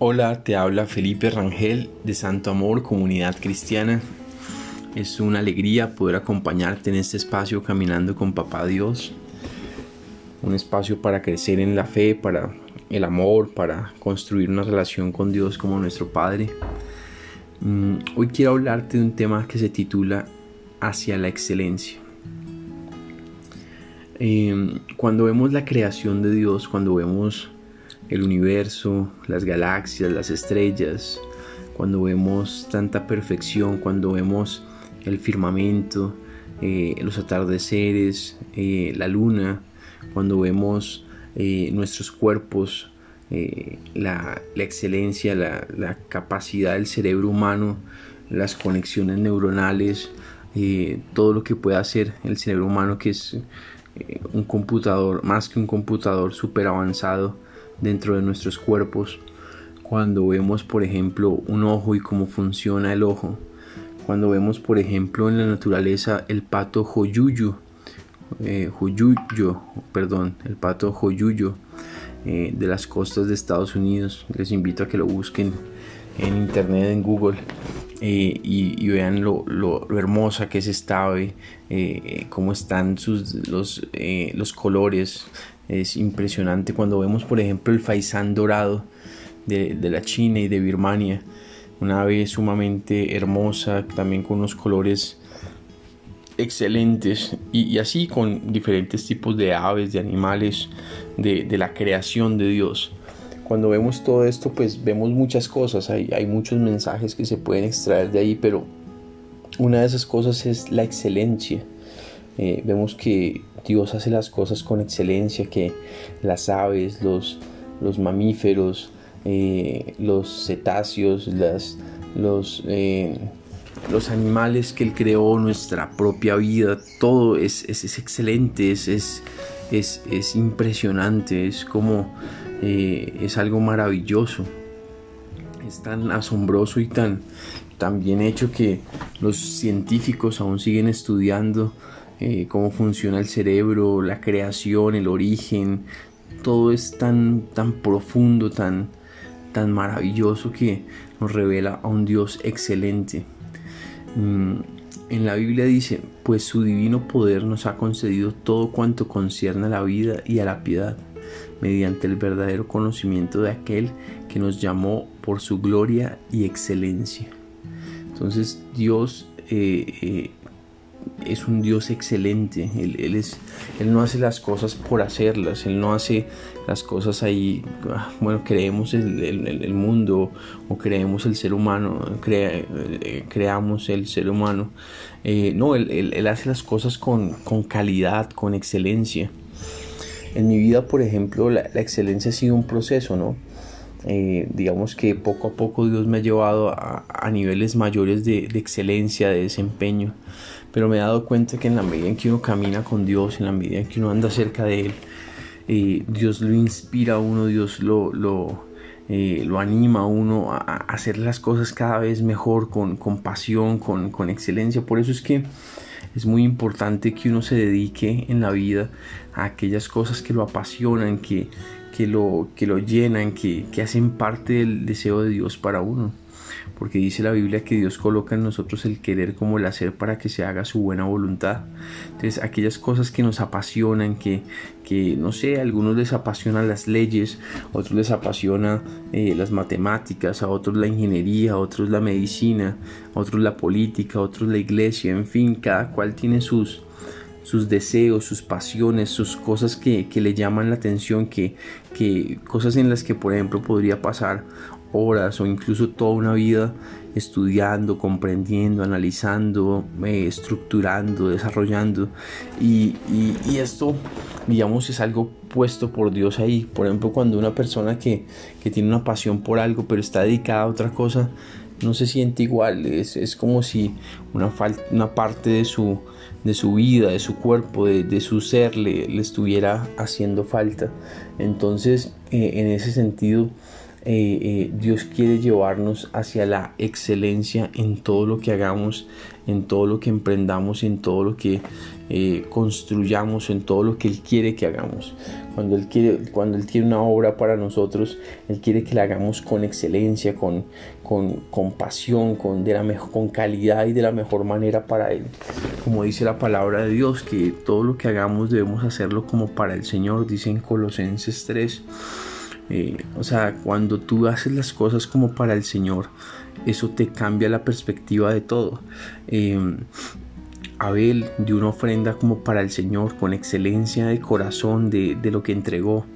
Hola, te habla Felipe Rangel de Santo Amor, Comunidad Cristiana. Es una alegría poder acompañarte en este espacio caminando con Papá Dios. Un espacio para crecer en la fe, para el amor, para construir una relación con Dios como nuestro Padre. Mm, hoy quiero hablarte de un tema que se titula Hacia la excelencia. Em, cuando vemos la creación de Dios, cuando vemos el universo, las galaxias, las estrellas, cuando vemos tanta perfección, cuando vemos el firmamento, eh, los atardeceres, eh, la luna, cuando vemos eh, nuestros cuerpos, la, excelencia, la, capacidad del cerebro humano, las conexiones neuronales, todo lo que puede hacer el cerebro humano que es un computador, más que un computador súper avanzado, dentro de nuestros cuerpos, cuando vemos por ejemplo un ojo y cómo funciona el ojo, cuando vemos por ejemplo en la naturaleza el pato joyuyo, eh, joyuyo perdón, el pato joyuyo eh, de las costas de Estados Unidos, les invito a que lo busquen en internet, en Google. Eh, y, vean lo, hermosa que es esta ave, cómo están sus, los, los colores, es impresionante cuando vemos, por ejemplo, el faisán dorado de, la China y de Birmania. Una ave sumamente hermosa, también con unos colores excelentes y, así con diferentes tipos de aves, de animales, de, la creación de Dios. Cuando vemos todo esto, pues vemos muchas cosas, hay, hay muchos mensajes que se pueden extraer de ahí, pero una de esas cosas es la excelencia eh, vemos que Dios hace las cosas con excelencia, que las aves, los, los mamíferos, eh, los cetáceos, las, los, eh, los animales que Él creó, nuestra propia vida, todo es, es, excelente, es, es, es, impresionante, es como es algo maravilloso, es tan asombroso y tan, tan bien hecho que los científicos aún siguen estudiando eh, cómo funciona el cerebro, la creación, el origen, todo es tan, tan profundo, tan, tan maravilloso que nos revela a un Dios excelente. Mm, en la Biblia dice, pues su divino poder nos ha concedido todo cuanto concierne a la vida y a la piedad, mediante el verdadero conocimiento de aquel que nos llamó por su gloria y excelencia. Entonces Dios eh, eh, es un Dios excelente. Él, es, él no hace las cosas por hacerlas. Él no hace las cosas ahí. Ah, bueno, creemos el, mundo o creemos el ser humano. Eh, creamos el ser humano. Eh, no, él, hace las cosas con, calidad, con excelencia. En mi vida, por ejemplo, la, excelencia ha sido un proceso, ¿no? Eh, digamos que poco a poco Dios me ha llevado a, niveles mayores de excelencia, de desempeño pero me he dado cuenta que en la medida en que uno camina con Dios, en la medida en que uno anda cerca de Él, eh, Dios lo inspira a uno, Dios lo, lo, eh, lo anima a uno a, hacer las cosas cada vez mejor, con, con pasión, con, con, excelencia. Por eso es que es muy importante que uno se dedique en la vida a aquellas cosas que lo apasionan, que, que, lo, que lo llenan, que, que hacen parte del deseo de Dios para uno porque dice la Biblia que Dios coloca en nosotros el querer como el hacer para que se haga su buena voluntad. Entonces, aquellas cosas que nos apasionan, que, que no sé, a algunos les apasionan las leyes, a otros les apasiona eh, las matemáticas, a otros la ingeniería, a otros la medicina, a otros la política, a otros la iglesia, en fin, cada cual tiene sus, sus deseos, sus pasiones, sus cosas que, que, le llaman la atención, que, que cosas en las que por ejemplo podría pasar horas o incluso toda una vida estudiando, comprendiendo, analizando, eh, estructurando, desarrollando. Y, esto, digamos, es algo puesto por Dios ahí. Por ejemplo, cuando una persona que, tiene una pasión por algo, pero está dedicada a otra cosa, no se siente igual. Es, como si una, una parte de su, de su vida, de su cuerpo, de, su ser, le, le, estuviera haciendo falta. Entonces, eh, en ese sentido, eh, eh, Dios quiere llevarnos hacia la excelencia en todo lo que hagamos en todo lo que emprendamos, en todo lo que eh, construyamos, en todo lo que Él quiere que hagamos. Cuando Él, quiere, cuando Él tiene una obra para nosotros, Él quiere que la hagamos con excelencia, con, con, pasión, con, de la mejor, con calidad y de la mejor manera para Él. Como dice la palabra de Dios, que todo lo que hagamos debemos hacerlo como para el Señor, dice en Colosenses 3. Eh, o sea, cuando tú haces las cosas como para el Señor, eso te cambia la perspectiva de todo. Em, Abel dio una ofrenda como para el Señor, con excelencia de corazón de, lo que entregó.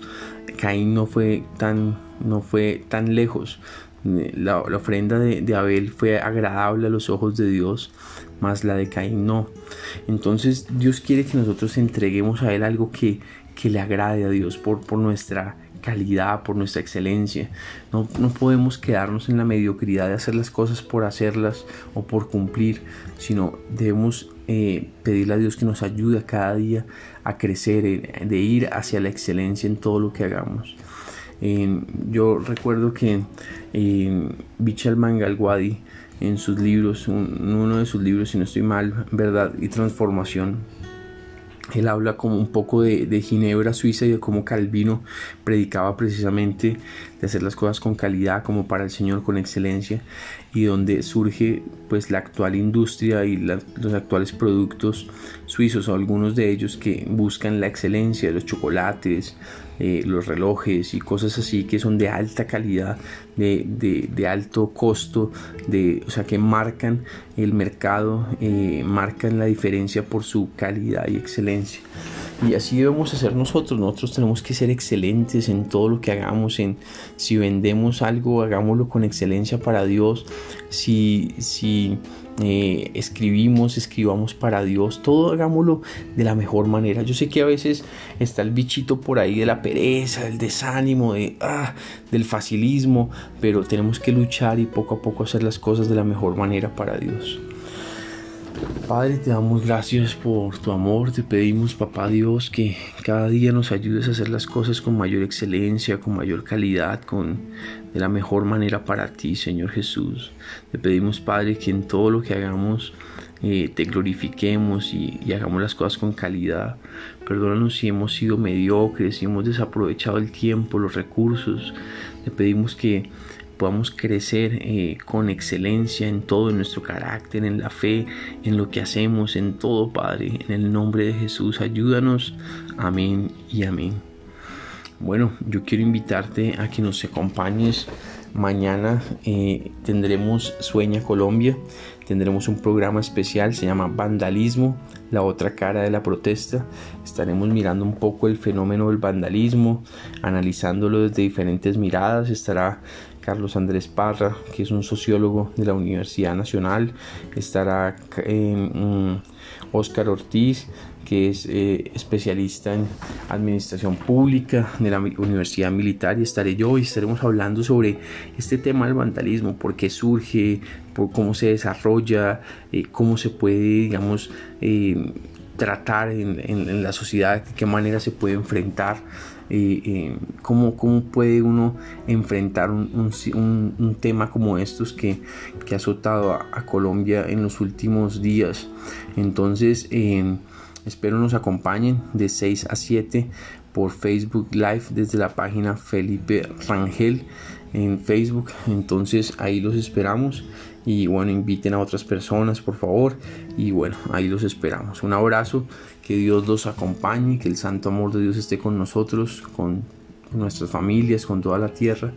Caín no fue tan, no fue tan lejos. La, ofrenda de, Abel fue agradable a los ojos de Dios, más la de Caín no. Entonces Dios quiere que nosotros entreguemos a Él algo que, que le agrade a Dios por, por nuestra calidad, por nuestra excelencia. No, podemos quedarnos en la mediocridad de hacer las cosas por hacerlas o por cumplir, sino debemos eh, pedirle a Dios que nos ayude cada día a crecer, de ir hacia la excelencia en todo lo que hagamos. yo recuerdo que Bichal Mangalwadi en sus libros, en uno de sus libros, si no estoy mal, Verdad y Transformación, él habla como un poco de, Ginebra, Suiza y de cómo Calvino predicaba precisamente de hacer las cosas con calidad, como para el Señor, con excelencia, y donde surge pues la actual industria y los actuales productos suizos, algunos de ellos que buscan la excelencia, los chocolates, eh, los relojes y cosas así que son de alta calidad, de, alto costo, de, o sea, que marcan el mercado, eh, marcan la diferencia por su calidad y excelencia. Y así debemos hacer nosotros. Nosotros tenemos que ser excelentes en todo lo que hagamos. En, si vendemos algo, hagámoslo con excelencia para Dios. Si, si eh, escribimos, escribamos para Dios. Todo hagámoslo de la mejor manera. Yo sé que a veces está el bichito por ahí de la pereza, del desánimo, de, ah, del facilismo. Pero tenemos que luchar y poco a poco hacer las cosas de la mejor manera para Dios. Padre, te damos gracias por tu amor, te pedimos, papá Dios, que cada día nos ayudes a hacer las cosas con mayor excelencia, con mayor calidad, con de la mejor manera para ti, Señor Jesús. Te pedimos, Padre, que en todo lo que hagamos eh, te glorifiquemos y, y, hagamos las cosas con calidad. Perdónanos si hemos sido mediocres, si hemos desaprovechado el tiempo, los recursos. Te pedimos que podamos crecer eh, con excelencia en todo, en nuestro carácter, en la fe, en lo que hacemos, en todo, Padre. En el nombre de Jesús, ayúdanos. Amén y amén. Bueno, yo quiero invitarte a que nos acompañes. Mañana eh, tendremos Sueña Colombia, tendremos un programa especial, se llama Vandalismo, la otra cara de la protesta. Estaremos mirando un poco el fenómeno del vandalismo, analizándolo desde diferentes miradas. Estará Carlos Andrés Parra, que es un sociólogo de la Universidad Nacional, estará Oscar Ortiz, que es eh, especialista en administración pública de la Universidad Militar, y estaré yo y estaremos hablando sobre este tema del vandalismo, por qué surge, por cómo se desarrolla, eh, cómo se puede, digamos, eh, tratar en, la sociedad, de qué manera se puede enfrentar, eh, cómo, cómo, puede uno enfrentar un, un, tema como estos que, que ha azotado a, Colombia en los últimos días. Entonces, eh, espero nos acompañen de 6 a 7 por Facebook Live desde la página Felipe Rangel en Facebook. Entonces ahí los esperamos y bueno, inviten a otras personas por favor y bueno, ahí los esperamos. Un abrazo, que Dios los acompañe, que el santo amor de Dios esté con nosotros, con nuestras familias, con toda la tierra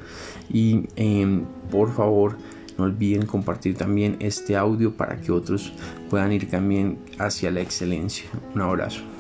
y em, por favor no olviden compartir también este audio para que otros puedan ir también hacia la excelencia. Un abrazo.